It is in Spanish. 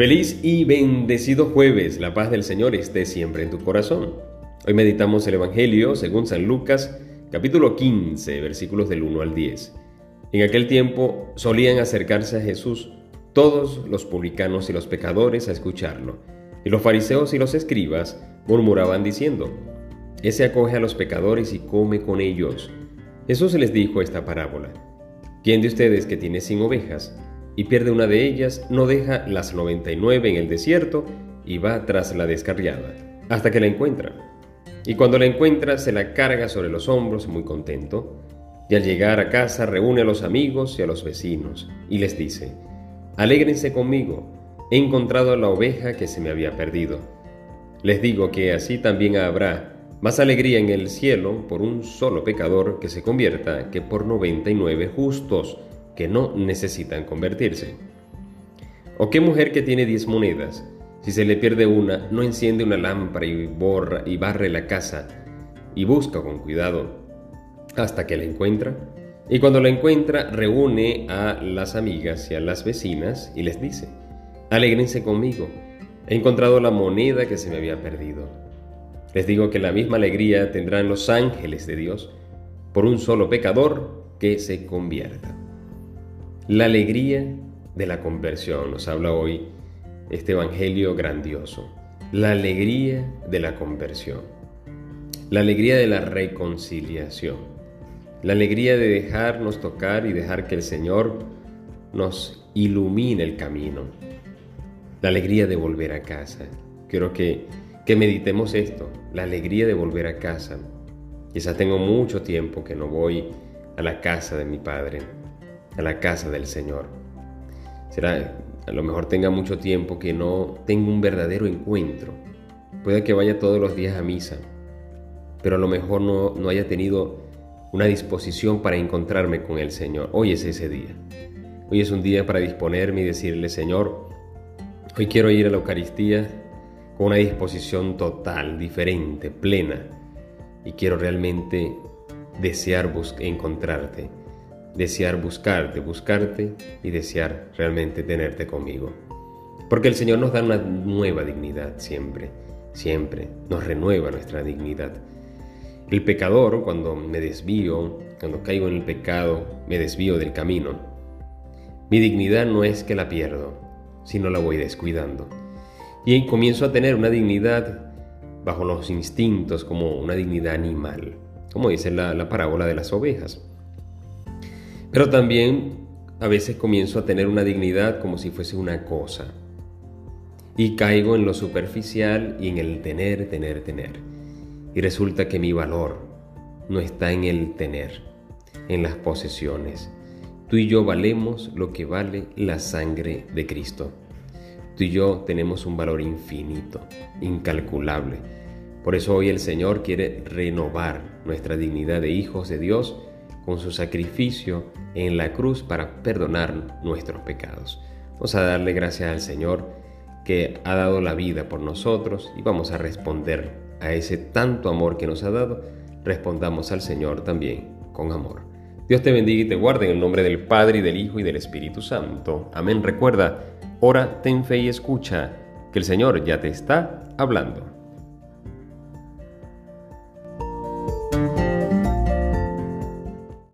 Feliz y bendecido jueves. La paz del Señor esté siempre en tu corazón. Hoy meditamos el Evangelio según San Lucas, capítulo 15, versículos del 1 al 10. En aquel tiempo solían acercarse a Jesús todos los publicanos y los pecadores a escucharlo, y los fariseos y los escribas murmuraban diciendo, Ese acoge a los pecadores y come con ellos. Jesús les dijo esta parábola. ¿Quién de ustedes que tiene cien ovejas y pierde una de ellas, no deja las 99 en el desierto y va tras la descarriada, hasta que la encuentra. Y cuando la encuentra, se la carga sobre los hombros muy contento, y al llegar a casa reúne a los amigos y a los vecinos, y les dice, Alégrense conmigo, he encontrado a la oveja que se me había perdido. Les digo que así también habrá más alegría en el cielo por un solo pecador que se convierta que por 99 justos que no necesitan convertirse. ¿O qué mujer que tiene diez monedas, si se le pierde una, no enciende una lámpara y borra y barre la casa y busca con cuidado hasta que la encuentra? Y cuando la encuentra, reúne a las amigas y a las vecinas y les dice, alégrense conmigo, he encontrado la moneda que se me había perdido. Les digo que la misma alegría tendrán los ángeles de Dios por un solo pecador que se convierta. La alegría de la conversión, nos habla hoy este Evangelio grandioso. La alegría de la conversión. La alegría de la reconciliación. La alegría de dejarnos tocar y dejar que el Señor nos ilumine el camino. La alegría de volver a casa. Quiero que, que meditemos esto, la alegría de volver a casa. Quizás tengo mucho tiempo que no voy a la casa de mi Padre a la casa del Señor. Será, a lo mejor tenga mucho tiempo que no tenga un verdadero encuentro. Puede que vaya todos los días a misa, pero a lo mejor no, no haya tenido una disposición para encontrarme con el Señor. Hoy es ese día. Hoy es un día para disponerme y decirle, Señor, hoy quiero ir a la Eucaristía con una disposición total, diferente, plena. Y quiero realmente desear encontrarte desear buscarte, buscarte y desear realmente tenerte conmigo. Porque el Señor nos da una nueva dignidad siempre, siempre, nos renueva nuestra dignidad. El pecador, cuando me desvío, cuando caigo en el pecado, me desvío del camino. Mi dignidad no es que la pierdo, sino la voy descuidando. Y comienzo a tener una dignidad bajo los instintos como una dignidad animal, como dice la, la parábola de las ovejas. Pero también a veces comienzo a tener una dignidad como si fuese una cosa. Y caigo en lo superficial y en el tener, tener, tener. Y resulta que mi valor no está en el tener, en las posesiones. Tú y yo valemos lo que vale la sangre de Cristo. Tú y yo tenemos un valor infinito, incalculable. Por eso hoy el Señor quiere renovar nuestra dignidad de hijos de Dios con su sacrificio en la cruz para perdonar nuestros pecados. Vamos a darle gracias al Señor que ha dado la vida por nosotros y vamos a responder a ese tanto amor que nos ha dado. Respondamos al Señor también con amor. Dios te bendiga y te guarde en el nombre del Padre y del Hijo y del Espíritu Santo. Amén. Recuerda, ora, ten fe y escucha, que el Señor ya te está hablando.